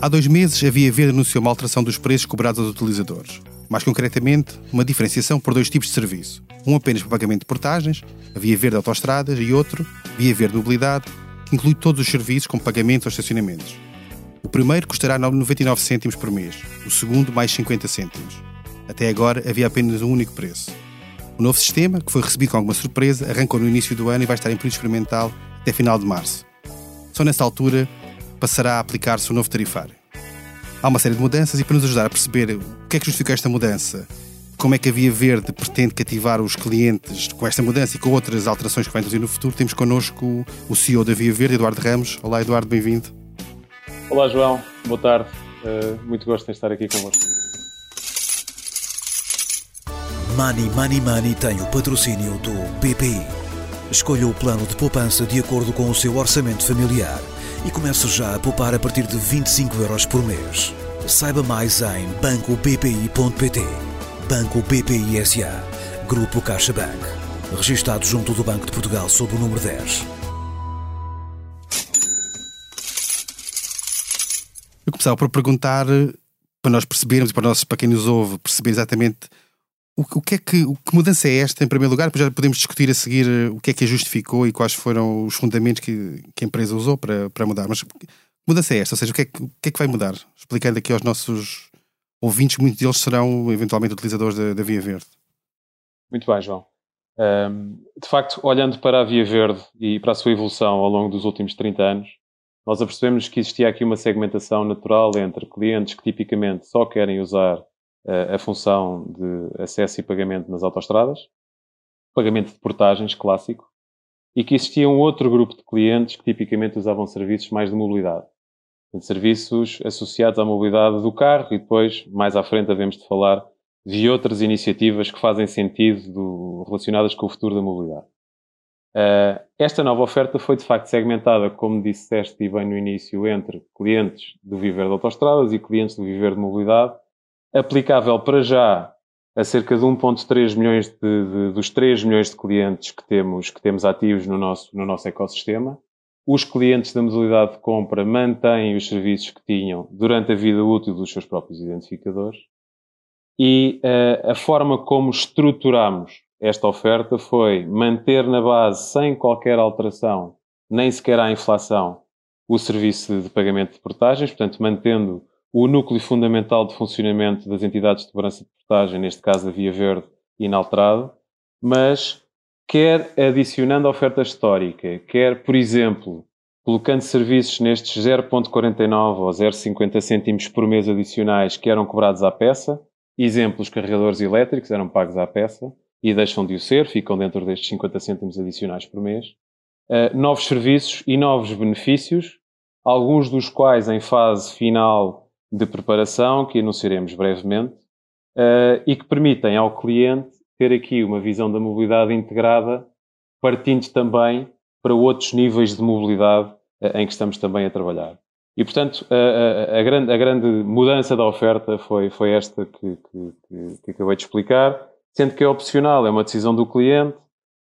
Há dois meses, a Via Verde anunciou uma alteração dos preços cobrados aos utilizadores. Mais concretamente, uma diferenciação por dois tipos de serviço. Um apenas para pagamento de portagens, a Via Verde Autostradas, e outro, Via Verde Mobilidade, que inclui todos os serviços com pagamentos aos estacionamentos. O primeiro custará 99 cêntimos por mês, o segundo mais 50 cêntimos. Até agora havia apenas um único preço. O novo sistema, que foi recebido com alguma surpresa, arrancou no início do ano e vai estar em período experimental até final de março. Só nessa altura passará a aplicar-se o novo tarifário. Há uma série de mudanças e para nos ajudar a perceber o que é que justifica esta mudança, como é que a Via Verde pretende cativar os clientes com esta mudança e com outras alterações que vai introduzir no futuro, temos connosco o CEO da Via Verde, Eduardo Ramos. Olá, Eduardo, bem-vindo. Olá, João. Boa tarde. Uh, muito gosto em estar aqui convosco. Money Money Money tem o patrocínio do BPI. Escolha o plano de poupança de acordo com o seu orçamento familiar e comece já a poupar a partir de 25 euros por mês. Saiba mais em bancobpi.pt. Banco BPI SA. Grupo CaixaBank. Registrado junto do Banco de Portugal sob o número 10. Eu começava por perguntar, para nós percebermos e para, nós, para quem nos ouve, perceber exatamente o, que é que, o, que mudança é esta, em primeiro lugar? Depois já podemos discutir a seguir eh, o que é que a justificou e quais foram os fundamentos que, que a empresa usou para, para mudar. Mas mudança é esta? Ou seja, o que, é que, o que é que vai mudar? Explicando aqui aos nossos ouvintes, muitos deles serão eventualmente utilizadores da, da Via Verde. Muito bem, João. Um, de facto, olhando para a Via Verde e para a sua evolução ao longo dos últimos 30 anos, nós apercebemos que existia aqui uma segmentação natural entre clientes que tipicamente só querem usar a função de acesso e pagamento nas autoestradas, pagamento de portagens clássico, e que existia um outro grupo de clientes que tipicamente usavam serviços mais de mobilidade. Serviços associados à mobilidade do carro e depois, mais à frente, havemos de falar de outras iniciativas que fazem sentido do, relacionadas com o futuro da mobilidade. Uh, esta nova oferta foi de facto segmentada, como disseste bem no início, entre clientes do viver de autoestradas e clientes do viver de mobilidade, aplicável para já a cerca de 1.3 milhões de, de, dos 3 milhões de clientes que temos, que temos ativos no nosso, no nosso ecossistema. Os clientes da modalidade de compra mantêm os serviços que tinham durante a vida útil dos seus próprios identificadores. E uh, a forma como estruturamos esta oferta foi manter na base, sem qualquer alteração, nem sequer à inflação, o serviço de pagamento de portagens, portanto, mantendo o núcleo fundamental de funcionamento das entidades de segurança de portagem, neste caso a Via Verde, inalterado, mas quer adicionando a oferta histórica, quer, por exemplo, colocando serviços nestes 0.49 ou 0.50 cêntimos por mês adicionais que eram cobrados à peça, exemplos, carregadores elétricos eram pagos à peça e deixam de o ser, ficam dentro destes 50 cêntimos adicionais por mês, uh, novos serviços e novos benefícios, alguns dos quais em fase final de preparação que anunciaremos brevemente uh, e que permitem ao cliente ter aqui uma visão da mobilidade integrada, partindo também para outros níveis de mobilidade uh, em que estamos também a trabalhar. E, portanto, a, a, a, grande, a grande, mudança da oferta foi, foi esta que, que, que, acabei de explicar, sendo que é opcional, é uma decisão do cliente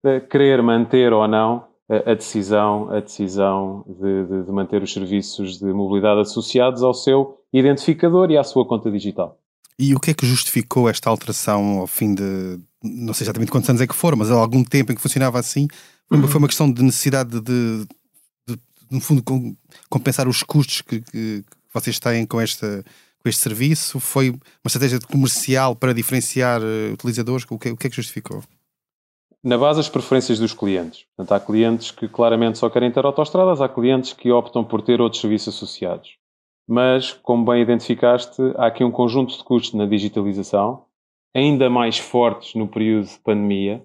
de querer manter ou não a, decisão, a decisão de, de, de manter os serviços de mobilidade associados ao seu identificador e à sua conta digital. E o que é que justificou esta alteração ao fim de, não sei exatamente quantos anos é que foram, mas há algum tempo em que funcionava assim? Foi uma, foi uma questão de necessidade de, de, no fundo, compensar os custos que, que, vocês têm com, esta, com este serviço? Foi uma estratégia comercial para diferenciar uh, utilizadores? O que, o que é que justificou? Na base, as preferências dos clientes. Portanto, há clientes que claramente só querem ter autoestradas, há clientes que optam por ter outros serviços associados mas, como bem identificaste, há aqui um conjunto de custos na digitalização, ainda mais fortes no período de pandemia,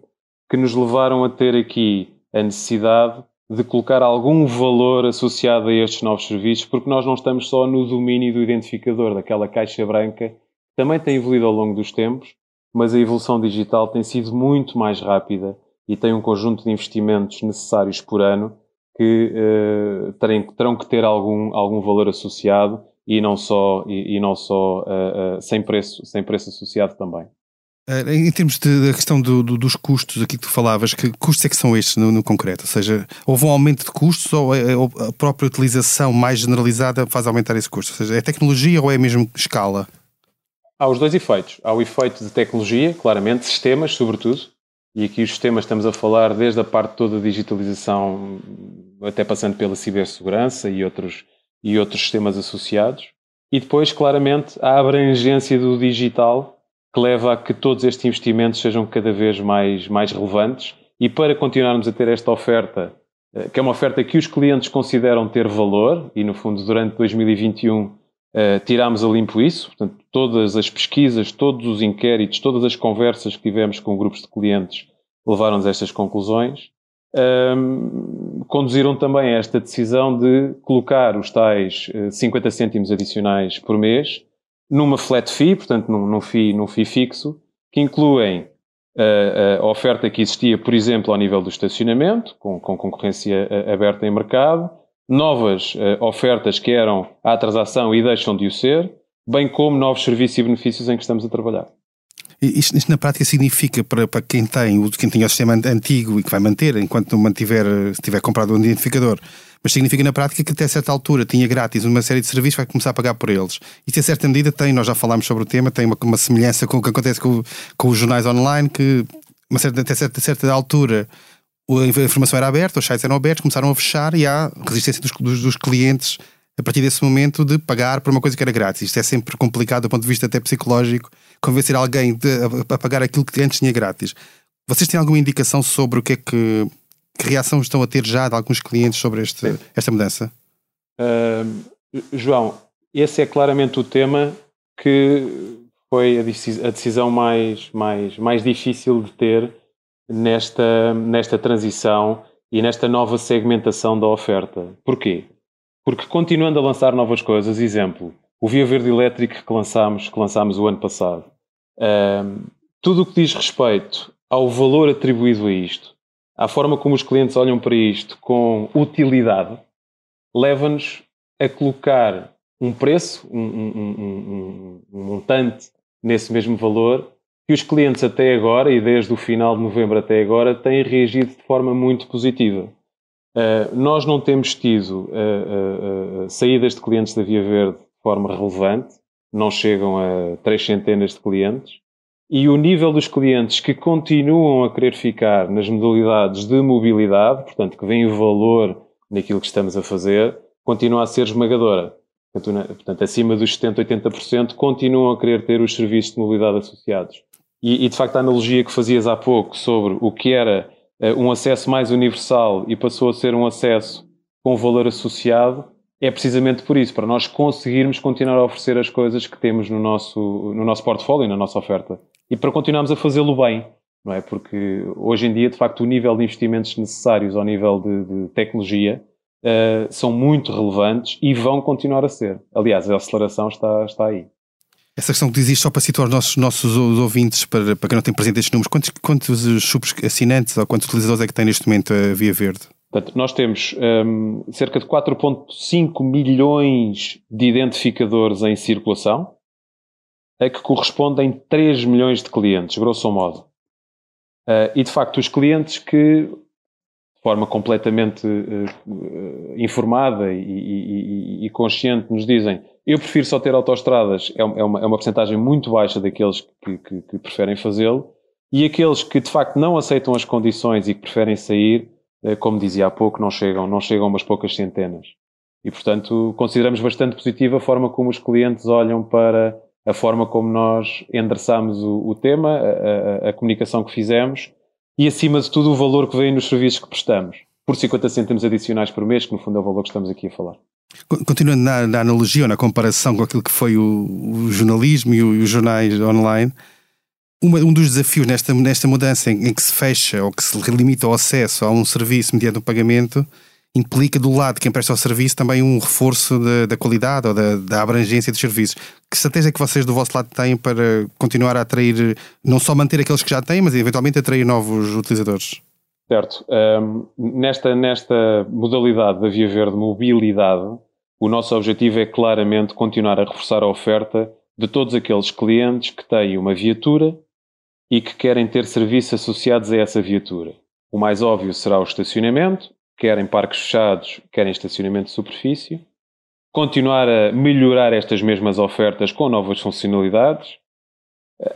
que nos levaram a ter aqui a necessidade de colocar algum valor associado a estes novos serviços, porque nós não estamos só no domínio do identificador, daquela caixa branca, que também tem evoluído ao longo dos tempos, mas a evolução digital tem sido muito mais rápida e tem um conjunto de investimentos necessários por ano que uh, terem, terão que ter algum, algum valor associado e não só, e, e não só uh, uh, sem, preço, sem preço associado também. Em termos da questão do, do, dos custos, aqui que tu falavas, que custos é que são estes no, no concreto? Ou seja, houve um aumento de custos ou é, a própria utilização mais generalizada faz aumentar esse custo? Ou seja, é tecnologia ou é mesmo escala? Há os dois efeitos. Há o efeito de tecnologia, claramente, sistemas, sobretudo, e aqui os sistemas estamos a falar desde a parte toda da digitalização, até passando pela cibersegurança e outros, e outros sistemas associados. E depois, claramente, a abrangência do digital que leva a que todos estes investimentos sejam cada vez mais, mais relevantes e para continuarmos a ter esta oferta, eh, que é uma oferta que os clientes consideram ter valor, e no fundo durante 2021 uh, eh, tirámos a limpo isso, portanto, todas as pesquisas, todos os inquéritos, todas as conversas que tivemos com grupos de clientes levaram-nos a estas conclusões, ehm, conduziram também a esta decisão de colocar os tais 50 eh, cêntimos adicionais por mês numa flat fee, portanto num, num, fee, num fee fixo, que incluem uh, a oferta que existia, por exemplo, ao nível do estacionamento, com, com concorrência aberta em mercado, novas uh, ofertas que eram à transação e deixam de o ser, bem como novos serviços e benefícios em que estamos a trabalhar. Isto, isto, na prática significa para, para quem tem quem tem o sistema antigo e que vai manter enquanto não mantiver, se tiver comprado um identificador, mas significa na prática que até certa altura tinha grátis uma série de serviços, vai começar a pagar por eles. Isto, em certa medida, tem, nós já falámos sobre o tema, tem uma, uma semelhança com o que acontece com, com os jornais online, que uma certa, até certa, certa altura a informação era aberta, os sites eram abertos, começaram a fechar e há resistência dos, dos, dos clientes a partir desse momento de pagar por uma coisa que era grátis. Isto é sempre complicado do ponto de vista até psicológico, convencer alguém de, a, a pagar aquilo que antes tinha grátis. Vocês têm alguma indicação sobre o que é que que reação estão a ter já de alguns clientes sobre este, esta mudança? Uh, João, esse é claramente o tema que foi a, decisão mais, mais, mais difícil de ter nesta, nesta transição e nesta nova segmentação da oferta. Porquê? Porque continuando a lançar novas coisas, exemplo, o Via Verde Elétrico que lançámos, que lançámos o ano passado, uh, tudo o que diz respeito ao valor atribuído a isto, à forma como os clientes olham para isto com utilidade, leva-nos a colocar um preço, um, um, um, um, montante nesse mesmo valor, que os clientes até agora, e desde o final de novembro até agora, têm reagido de forma muito positiva. Uh, nós não temos tido uh, uh, saídas de clientes da Via Verde de forma relevante, não chegam a três centenas de clientes, e o nível dos clientes que continuam a querer ficar nas modalidades de mobilidade, portanto, que veem valor naquilo que estamos a fazer, continua a ser esmagadora. Portanto, acima dos 70%, 80% continuam a querer ter os serviços de mobilidade associados. E, e, de facto, a analogia que fazias há pouco sobre o que era uh, um acesso mais universal e passou a ser um acesso com valor associado, é precisamente por isso, para nós conseguirmos continuar a oferecer as coisas que temos no nosso, no nosso portfólio, na nossa oferta e para continuarmos a fazê-lo bem, não é? Porque hoje em dia, de facto, o nível de investimentos necessários ao nível de, de tecnologia uh, são muito relevantes e vão continuar a ser. Aliás, a aceleração está, está aí. Essa questão que existe, só para situar os nossos, nossos ouvintes, para, para quem não tem presente estes números, quantos, quantos subs assinantes ou quantos utilizadores é que tem neste momento a Via Verde? Portanto, nós temos um, cerca de 4,5 milhões de identificadores em circulação, a que correspondem 3 milhões de clientes, grosso modo. Uh, e de facto, os clientes que, forma completamente uh, informada e, e, e, consciente, nos dizem eu prefiro só ter autoestradas, é, é uma, é uma porcentagem muito baixa daqueles que, que, que preferem fazê-lo. E aqueles que de facto não aceitam as condições e que preferem sair, uh, como dizia há pouco, não chegam, não chegam a umas poucas centenas. E portanto, consideramos bastante positiva a forma como os clientes olham para a forma como nós endereçámos o, o tema, a, a, a, comunicação que fizemos e, acima de tudo, o valor que vem nos serviços que prestamos, por 50 cêntimos adicionais por mês, que no fundo é o valor que estamos aqui a falar. Continuando na, na analogia ou na comparação com aquilo que foi o, o jornalismo e, o, e, os jornais online, uma, um dos desafios nesta, nesta mudança em, em, que se fecha ou que se limita o acesso a um serviço mediante um pagamento implica do lado de quem presta o serviço também um reforço da, da qualidade ou da, da, abrangência dos serviços. Que estratégia é que vocês do vosso lado têm para continuar a atrair, não só manter aqueles que já têm, mas eventualmente atrair novos utilizadores? Certo. Um, nesta, nesta modalidade da Via Verde Mobilidade, o nosso objetivo é claramente continuar a reforçar a oferta de todos aqueles clientes que têm uma viatura e que querem ter serviços associados a essa viatura. O mais óbvio será o estacionamento, querem parques fechados, querem estacionamento de superfície, continuar a melhorar estas mesmas ofertas com novas funcionalidades.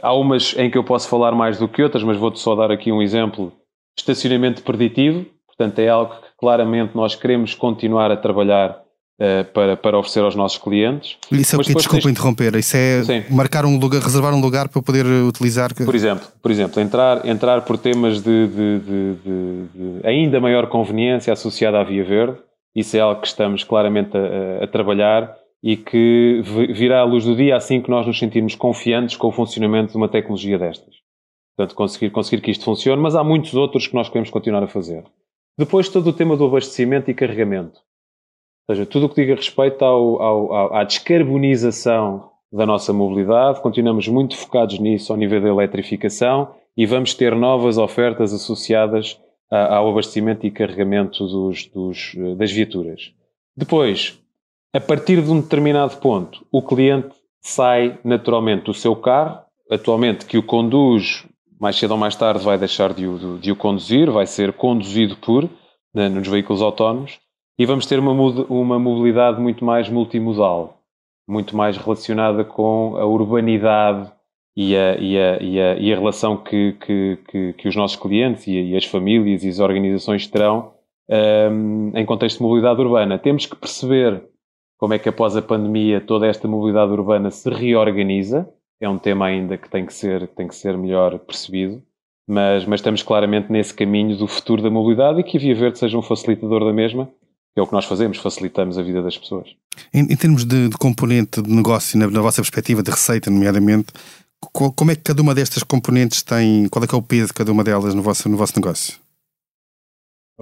Há umas em que eu posso falar mais do que outras, mas vou-te só dar aqui um exemplo. Estacionamento preditivo, portanto, é algo que claramente nós queremos continuar a trabalhar uh, para, para oferecer aos nossos clientes. Isso é o que, desculpa tens... interromper, isso é Sim. marcar um lugar, reservar um lugar para poder utilizar. Por exemplo, por exemplo entrar, entrar por temas de, de, de, de ainda maior conveniência associada à Via Verde, isso é algo que estamos claramente a, a trabalhar e que virá à luz do dia assim que nós nos sentirmos confiantes com o funcionamento de uma tecnologia destas. Portanto, conseguir, conseguir que isto funcione, mas há muitos outros que nós queremos continuar a fazer. Depois, todo o tema do abastecimento e carregamento. Ou seja, tudo o que diga respeito ao, ao, à descarbonização da nossa mobilidade, continuamos muito focados nisso ao nível da eletrificação e vamos ter novas ofertas associadas ao abastecimento e carregamento dos, dos, das viaturas. Depois, a partir de um determinado ponto, o cliente sai naturalmente do seu carro, atualmente que o conduz, mais cedo ou mais tarde vai deixar de o, de o conduzir, vai ser conduzido por, né, nos veículos autónomos, e vamos ter uma, uma mobilidade muito mais multimodal, muito mais relacionada com a urbanidade e a, e a, e a, e a relação que, que, que, que, os nossos clientes e, as famílias e as organizações terão um, em contexto de mobilidade urbana. Temos que perceber como é que após a pandemia toda esta mobilidade urbana se reorganiza. É um tema ainda que tem que ser, tem que ser melhor percebido, mas, mas estamos claramente nesse caminho do futuro da mobilidade e que a Via Verde seja um facilitador da mesma, é o que nós fazemos, facilitamos a vida das pessoas. Em, em termos de, de, componente de negócio, na, na vossa perspectiva de receita, nomeadamente, como é que cada uma destas componentes tem, qual é que é o peso de cada uma delas no vosso, no vosso negócio?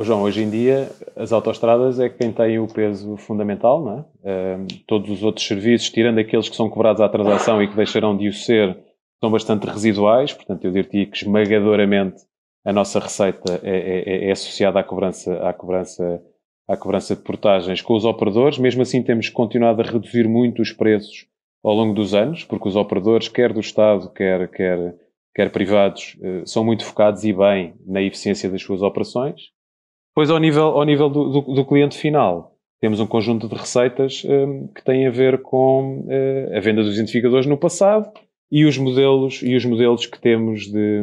João, hoje em dia as autoestradas é quem tem o peso fundamental, não é? Uh, todos os outros serviços, tirando aqueles que são cobrados à transação e que deixarão de o ser, são bastante residuais, portanto eu diria que esmagadoramente a nossa receita é, é, é, é associada à cobrança, à, cobrança, à cobrança de portagens com os operadores, mesmo assim temos continuado a reduzir muito os preços ao longo dos anos, porque os operadores, quer do Estado, quer, quer, quer privados, uh, são muito focados e bem na eficiência das suas operações. Pois ao nível, ao nível do, do, do cliente final, temos um conjunto de receitas um, que têm a ver com uh, a venda dos identificadores no passado e os modelos, e os modelos que temos de,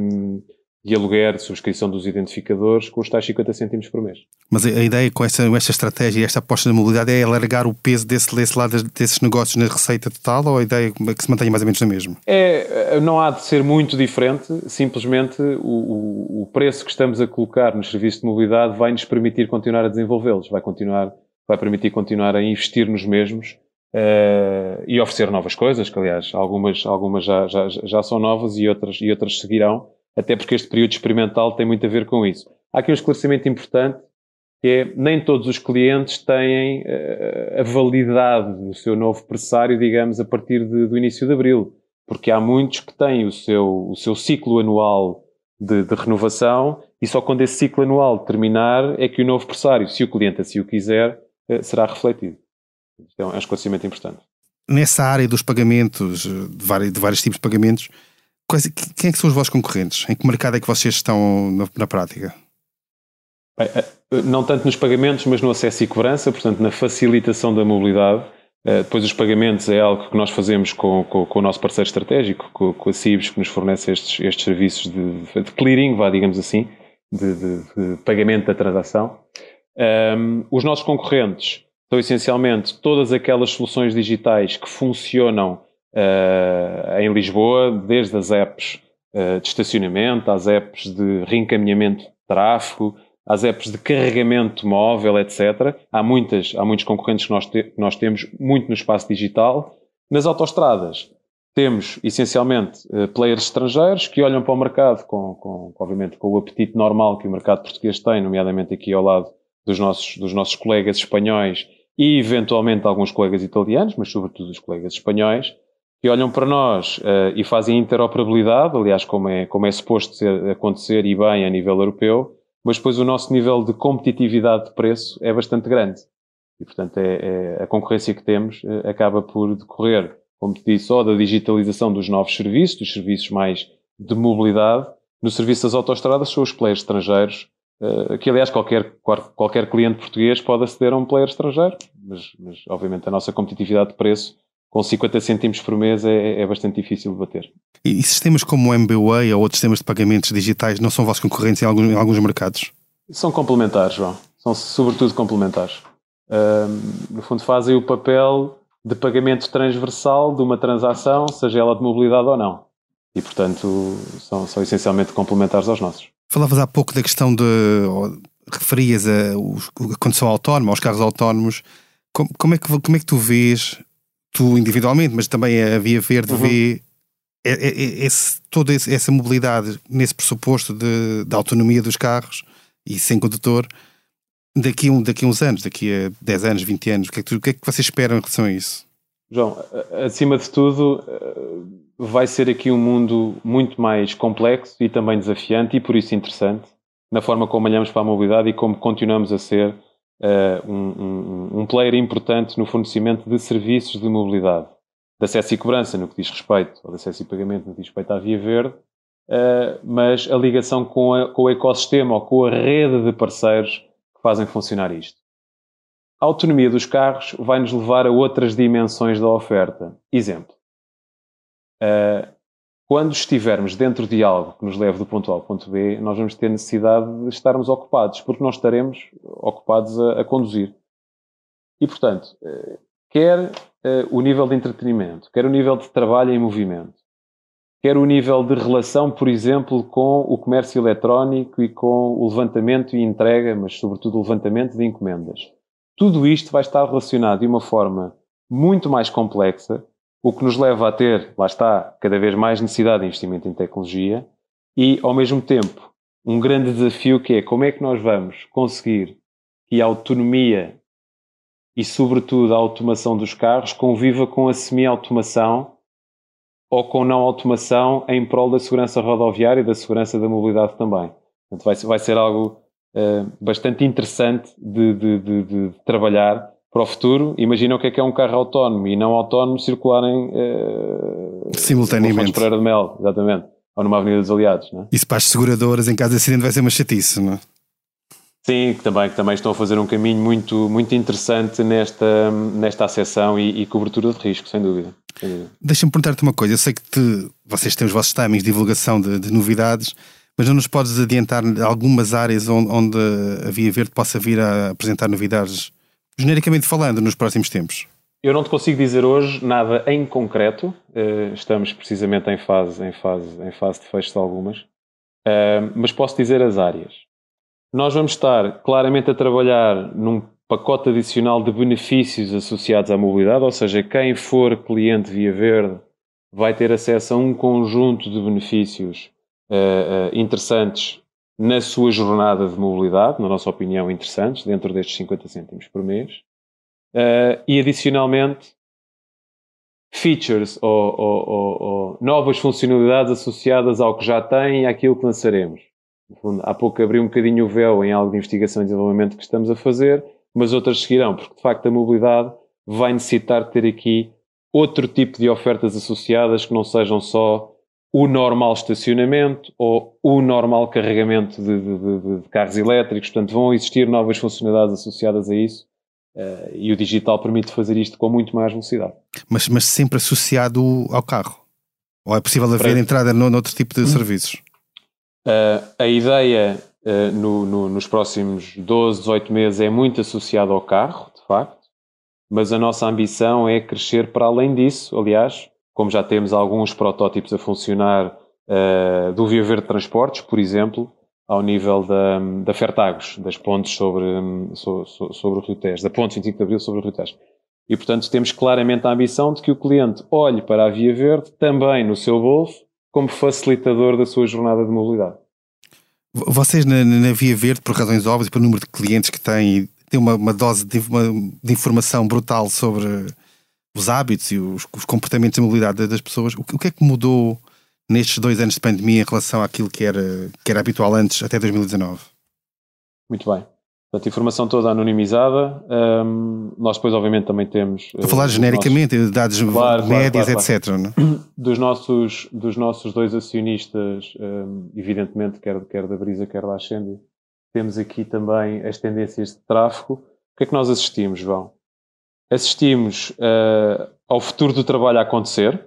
de aluguer, de subscrição dos identificadores com os tais 50 cêntimos por mês. Mas a, ideia com com esta estratégia e esta aposta na mobilidade é alargar o peso desse, desse lado desses negócios na receita total ou a ideia é que se mantenha mais ou menos na mesma? É, não há de ser muito diferente, simplesmente o, o, o preço que estamos a colocar nos serviços de mobilidade vai nos permitir continuar a desenvolvê-los, vai continuar, vai permitir continuar a investir nos mesmos Uh, e oferecer novas coisas, que aliás algumas, algumas já, já, já são novas e outras, e outras seguirão até porque este período experimental tem muito a ver com isso. Há aqui um esclarecimento importante, que é nem todos os clientes têm uh, a validade do seu novo pressário, digamos, a partir de, do início de abril, porque há muitos que têm o seu, o seu ciclo anual de, de, renovação e só quando esse ciclo anual terminar é que o novo pressário, se o cliente assim o quiser, uh, será refletido. Então é um esclarecimento importante. Nessa área dos pagamentos, de vários, de vários tipos de pagamentos, Quais, quem é que são os vossos concorrentes? Em que mercado é que vocês estão na, na prática? Bem, eh, não tanto nos pagamentos, mas no acesso e cobrança, portanto, na facilitação da mobilidade. Eh, depois, os pagamentos é algo que nós fazemos com, com, com o nosso parceiro estratégico, com, com a CIBS, que nos fornece estes, estes serviços de, de clearing, vá, digamos assim, de, de, de pagamento da transação. Um, os nossos concorrentes são essencialmente todas aquelas soluções digitais que funcionam em Lisboa, desde as apps uh, de estacionamento, às apps de reencaminhamento de tráfego, às apps de carregamento móvel, etc. Há, muitas, há muitos concorrentes que nós, te, nós temos, muito no espaço digital. Nas autoestradas, temos essencialmente uh, players estrangeiros que olham para o mercado com, com, obviamente, com o apetite normal que o mercado português tem, nomeadamente aqui ao lado dos nossos, dos nossos colegas espanhóis e eventualmente alguns colegas italianos, mas sobretudo os colegas espanhóis, que olham para nós uh, e fazem interoperabilidade, aliás, como é, como é suposto ser, acontecer e bem a nível europeu, mas depois o nosso nível de competitividade de preço é bastante grande. E, portanto, é, é a concorrência que temos uh, acaba por decorrer, como te disse, só da digitalização dos novos serviços, dos serviços mais, de mobilidade no serviço das autostradas são os players estrangeiros, uh, que aliás qualquer, qualquer cliente português pode aceder a um player estrangeiro, mas, mas obviamente a nossa competitividade de preço com 50 cêntimos por mês é, é, bastante difícil de bater. E sistemas como o MBWay ou outros sistemas de pagamentos digitais não são vossos concorrentes em alguns, em alguns mercados? São complementares, João. São sobretudo complementares. No fundo fazem o papel de pagamento transversal de uma transação, seja ela de mobilidade ou não. E, portanto, são, são essencialmente complementares aos nossos. Falavas há pouco da questão de. referias a, a condução autónoma, aos carros autónomos. Como, como, é que, como é que tu vês, tu individualmente, mas também a Via Verde uhum. vê esse, toda essa mobilidade nesse pressuposto de, de autonomia dos carros e sem condutor daqui, um, daqui a uns anos, daqui a 10 anos, 20 anos? O que, é que, o que é que vocês esperam em relação a isso? João, acima de tudo, eh, vai ser aqui um mundo muito mais complexo e também desafiante e por isso interessante na forma como olhamos para a mobilidade e como continuamos a ser uh, um, um, um, player importante no fornecimento de serviços de mobilidade, de acesso e cobrança no que diz respeito, ou de acesso e pagamento no que diz respeito à Via Verde, uh, mas a ligação com, a, com o ecossistema ou com a rede de parceiros fazem funcionar isto. A autonomia dos carros vai nos levar a outras dimensões da oferta. Exemplo. Uh, quando estivermos dentro de algo que nos leve do ponto A ao ponto B, nós vamos ter necessidade de estarmos ocupados, porque nós estaremos ocupados a, a conduzir. E, portanto, uh, quer uh, o nível de entretenimento, quer o nível de trabalho em movimento, quer o nível de relação, por exemplo, com o comércio eletrónico e com o levantamento e entrega, mas sobretudo o levantamento de encomendas. Tudo isto vai estar relacionado de uma forma muito mais complexa, o que nos leva a ter, lá está, cada vez mais necessidade de investimento em tecnologia e, ao mesmo tempo, um grande desafio que é como é que nós vamos conseguir que a autonomia e, sobretudo, a automação dos carros conviva com a semi-automação ou com não automação em prol da segurança rodoviária e da segurança da mobilidade também. Portanto, vai, vai ser algo uh, bastante interessante de, de, de, de, trabalhar para o futuro. Imagina o que é que é um carro autónomo e não autónomo circularem uh, simultaneamente. Pereira de Mel, exatamente. Ou numa Avenida dos Aliados. Não é? Isso para as seguradoras em caso de acidente vai ser uma chatice, não é? Sim, que também, que também estão a fazer um caminho muito, muito interessante nesta, nesta acessão e, e cobertura de risco, sem dúvida. dúvida. Deixa-me perguntar-te uma coisa. Eu sei que te, vocês têm os vossos timings de divulgação de, de, novidades, mas não nos podes adiantar algumas áreas onde, onde a Via Verde possa vir a apresentar novidades, genericamente falando, nos próximos tempos? Eu não te consigo dizer hoje nada em concreto. Eh, estamos precisamente em fase, em fase, em fase de fecho de algumas. Eh, mas posso dizer as áreas. Nós vamos estar claramente a trabalhar num pacote adicional de benefícios associados à mobilidade, ou seja, quem for cliente Via Verde vai ter acesso a um conjunto de benefícios uh, interessantes na sua jornada de mobilidade, na nossa opinião, interessantes, dentro destes 50 cêntimos por mês. Uh, e, adicionalmente, features ou, ou, ou, ou, novas funcionalidades associadas ao que já tem e àquilo que lançaremos. Fundo, há pouco abri um bocadinho o véu em algo de investigação e desenvolvimento que estamos a fazer, mas outras seguirão, porque de facto a mobilidade vai necessitar de ter aqui outro tipo de ofertas associadas que não sejam só o normal estacionamento ou o normal carregamento de, de, de, carros elétricos. Portanto, vão existir novas funcionalidades associadas a isso uh, e o digital permite fazer isto com muito mais velocidade. Mas, mas sempre associado ao carro? Ou é possível haver entrada no, noutro tipo de hum. serviços? Uh, a ideia uh, no, no, nos próximos 12, 18 meses é muito associada ao carro, de facto, mas a nossa ambição é crescer para além disso. Aliás, como já temos alguns protótipos a funcionar uh, do Via Verde Transportes, por exemplo, ao nível da, da Fertagos, das pontes sobre, sobre, sobre o Rio Tejo, da ponte 25 de Abril sobre o Rio Tejo. E, portanto, temos claramente a ambição de que o cliente olhe para a Via Verde também no seu bolso como facilitador da sua jornada de mobilidade. Vocês na, na Via Verde, por razões óbvias, pelo número de clientes que têm, têm uma, uma dose de, uma, de, informação brutal sobre os hábitos e os, os comportamentos de mobilidade das pessoas. O, o, que é que mudou nestes dois anos de pandemia em relação àquilo que era, que era habitual antes, até 2019? Muito bem. Portanto, informação toda anonimizada. Um, nós depois, obviamente, também temos. A falar uh, genericamente, nossos... dados claro, médias, claro, claro, etc. Não? Dos, nossos, dos nossos dois acionistas, um, evidentemente, quer, quer da Brisa, quer da Ascendi, temos aqui também as tendências de tráfego. O que é que nós assistimos, João? Assistimos uh, ao futuro do trabalho a acontecer.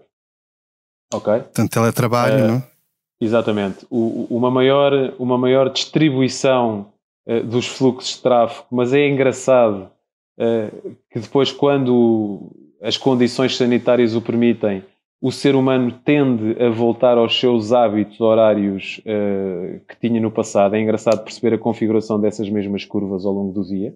Ok? Portanto, teletrabalho, uh, não? Exatamente. O, uma, maior, uma maior distribuição uh, dos fluxos de tráfego, mas é engraçado que depois, quando as condições sanitárias o permitem, o ser humano tende a voltar aos seus hábitos horários que tinha no passado. É engraçado perceber a configuração dessas mesmas curvas ao longo do dia.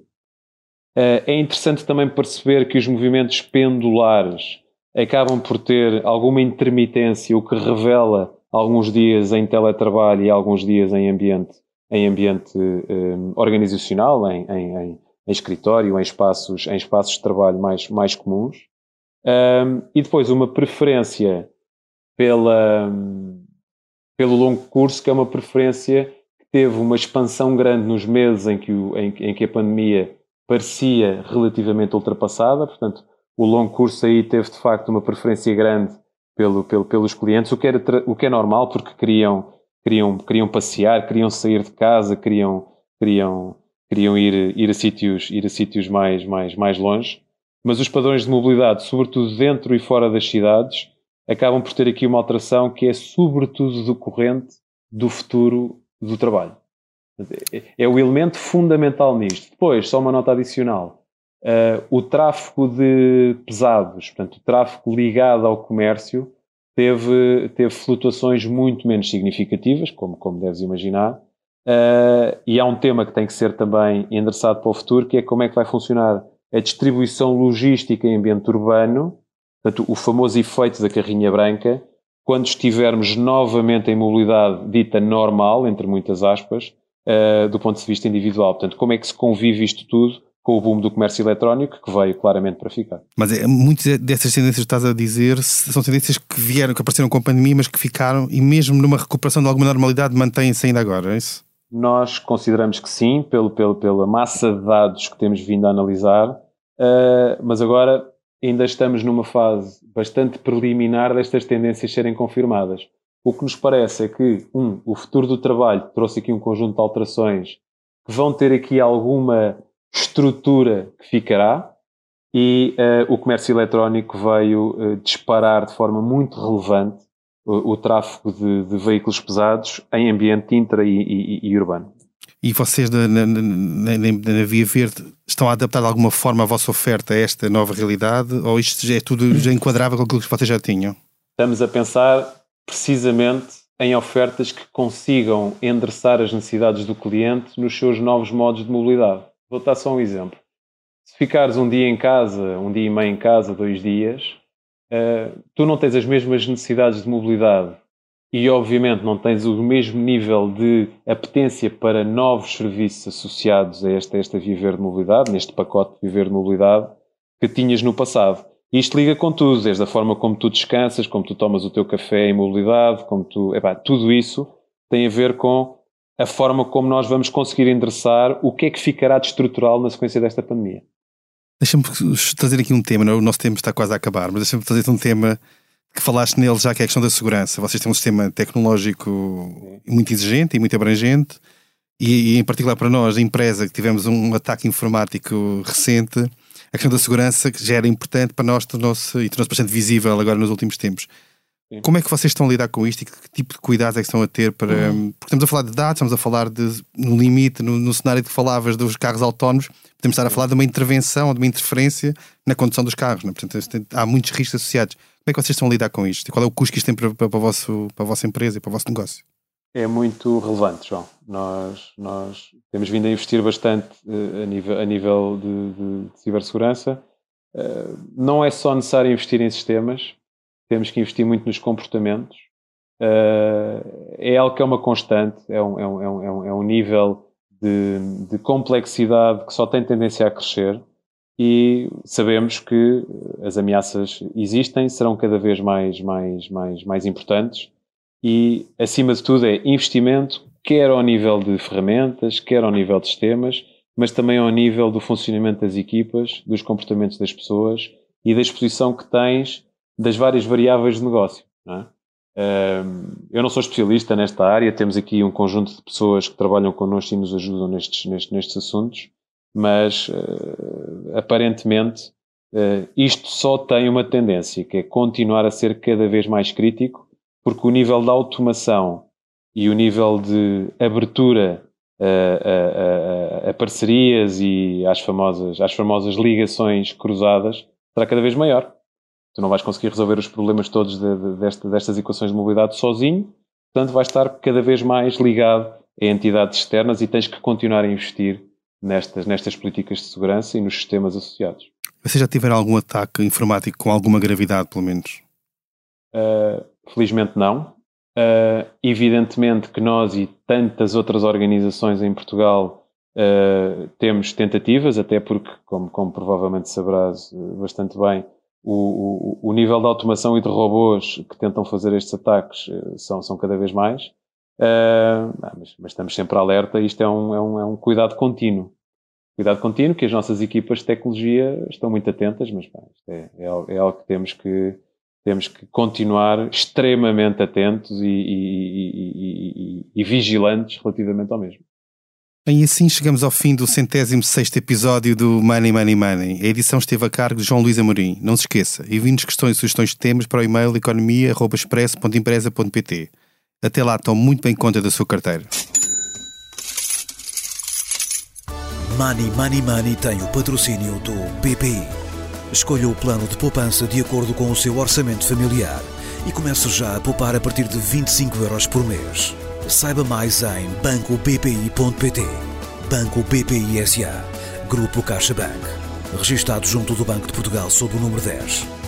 É interessante também perceber que os movimentos pendulares acabam por ter alguma intermitência, o que revela alguns dias em teletrabalho e alguns dias em ambiente, em ambiente um, organizacional, em, em, em, escritório, em espaços, em espaços de trabalho mais, mais comuns. Um, e depois uma preferência pela, pelo longo curso, que é uma preferência que teve uma expansão grande nos meses em que, o, em, em que a pandemia parecia relativamente ultrapassada, portanto, o longo curso aí teve de facto uma preferência grande pelo, pelo, pelos clientes, o que, era, o que é normal porque queriam, queriam, queriam passear, queriam sair de casa, queriam, queriam, queriam ir, ir, a sítios, ir a sítios mais, mais, mais longe. Mas os padrões de mobilidade, sobretudo dentro e fora das cidades, acabam por ter aqui uma alteração que é sobretudo decorrente do futuro do trabalho. É, o elemento fundamental nisto. Depois, só uma nota adicional. Uh, o tráfego de pesados, portanto, o tráfego ligado ao comércio, teve, teve flutuações muito menos significativas, como, como deves imaginar. Uh, e há um tema que tem que ser também endereçado para o futuro, que é como é que vai funcionar a distribuição logística em ambiente urbano, portanto, o famoso efeito da carrinha branca, quando estivermos novamente em mobilidade dita normal, entre muitas aspas, uh, do ponto de vista individual. Portanto, como é que se convive isto tudo com o boom do comércio eletrónico, que veio claramente para ficar. Mas é, muitas dessas tendências que estás a dizer são tendências que vieram, que apareceram com a pandemia, mas que ficaram e mesmo numa recuperação de alguma normalidade mantêm-se ainda agora, é isso? Nós consideramos que sim, pelo, pelo, pela massa de dados que temos vindo a analisar, uh, mas agora ainda estamos numa fase bastante preliminar destas tendências serem confirmadas. O que nos parece é que, um, o futuro do trabalho trouxe aqui um conjunto de alterações que vão ter aqui alguma estrutura que ficará e uh, o comércio eletrónico veio uh, disparar de forma muito relevante o, o tráfego de, de, veículos pesados em ambiente intra e, e, e urbano. E vocês na, na, na, na, Via Verde estão a adaptar de alguma forma a vossa oferta a esta nova realidade ou isto já é tudo já enquadrável com aquilo que vocês já tinham? Estamos a pensar precisamente em ofertas que consigam endereçar as necessidades do cliente nos seus novos modos de mobilidade. Vou dar só um exemplo. Se ficares um dia em casa, um dia e meio em casa, dois dias, uh, tu não tens as mesmas necessidades de mobilidade e, obviamente, não tens o mesmo nível de apetência para novos serviços associados a esta, esta Viver de Mobilidade, neste pacote de Viver de Mobilidade, que tinhas no passado. Isto liga com tudo, desde a forma como tu descansas, como tu tomas o teu café em mobilidade, como tu. Epá, tudo isso tem a ver com a forma como nós vamos conseguir endereçar o que é que ficará de estrutural na sequência desta pandemia. Deixa-me trazer aqui um tema, o nosso tempo está quase a acabar, mas deixa-me trazer um tema que falaste nele já, que é a questão da segurança. Vocês têm um sistema tecnológico muito exigente e muito abrangente, e, e em particular para nós, a empresa, que tivemos um ataque informático recente, a questão da segurança já era importante para nós tornou-se, e tornou-se bastante visível agora nos últimos tempos. Sim. Como é que vocês estão a lidar com isto e que tipo de cuidados é que estão a ter para. Uhum. Porque estamos a falar de dados, estamos a falar de, no limite, no, no cenário que falavas dos carros autónomos, podemos estar a falar de uma intervenção de uma interferência na condução dos carros. Né? Portanto, há muitos riscos associados. Como é que vocês estão a lidar com isto? E qual é o custo que isto tem para, para, para, vosso, para a vossa empresa e para o vosso negócio? É muito relevante, João. Nós, nós temos vindo a investir bastante uh, a nível, a nível de, de, de cibersegurança. Uh, não é só necessário investir em sistemas, temos que investir muito nos comportamentos. Uh, é algo que é uma constante, é um, é um, é um, é um nível de, de, complexidade que só tem tendência a crescer e sabemos que as ameaças existem, serão cada vez mais, mais, mais, mais importantes e, acima de tudo, é investimento, quer ao nível de ferramentas, quer ao nível de sistemas, mas também ao nível do funcionamento das equipas, dos comportamentos das pessoas e da exposição que tens das várias variáveis de negócio. Não é? eu não sou especialista nesta área, temos aqui um conjunto de pessoas que trabalham connosco e nos ajudam nestes, nestes, nestes assuntos, mas uh, aparentemente uh, isto só tem uma tendência, que é continuar a ser cada vez mais crítico, porque o nível de automação e o nível de abertura a, a, a, parcerias e às famosas, às famosas ligações cruzadas será cada vez maior. Tu não vais conseguir resolver os problemas todos de, de, desta, destas equações de mobilidade sozinho, portanto vais estar cada vez mais ligado a entidades externas e tens que continuar a investir nestas, nestas políticas de segurança e nos sistemas associados. Vocês já tiveram algum ataque informático com alguma gravidade, pelo menos? Uh, felizmente não. Uh, evidentemente que nós e tantas outras organizações em Portugal uh, temos tentativas, até porque, como, como provavelmente sabrás bastante bem, o, o, o, nível de automação e de robôs que tentam fazer estes ataques são, são cada vez mais. Uh, mas, mas, estamos sempre alerta, isto é um, é, um, é um cuidado contínuo. Cuidado contínuo que as nossas equipas de tecnologia estão muito atentas, mas pá, é, é, é, algo que temos que, temos que continuar extremamente atentos e, e, e, e vigilantes relativamente ao mesmo. E assim chegamos ao fim do centésimo sexto episódio do Money Money Money. A edição esteve a cargo de João Luís Amorim. Não se esqueça, envie-nos questões e sugestões de temas para o e-mail economia.expresso.empresa.pt. Até lá, tome muito bem conta da sua carteira. Money Money Money tem o patrocínio do BPI. Escolha o plano de poupança de acordo com o seu orçamento familiar e comece já a poupar a partir de 25 euros por mês. Saiba mais em bancobpi.pt. Banco BPI SA. Grupo CaixaBank. Registrado junto do Banco de Portugal sob o número 10.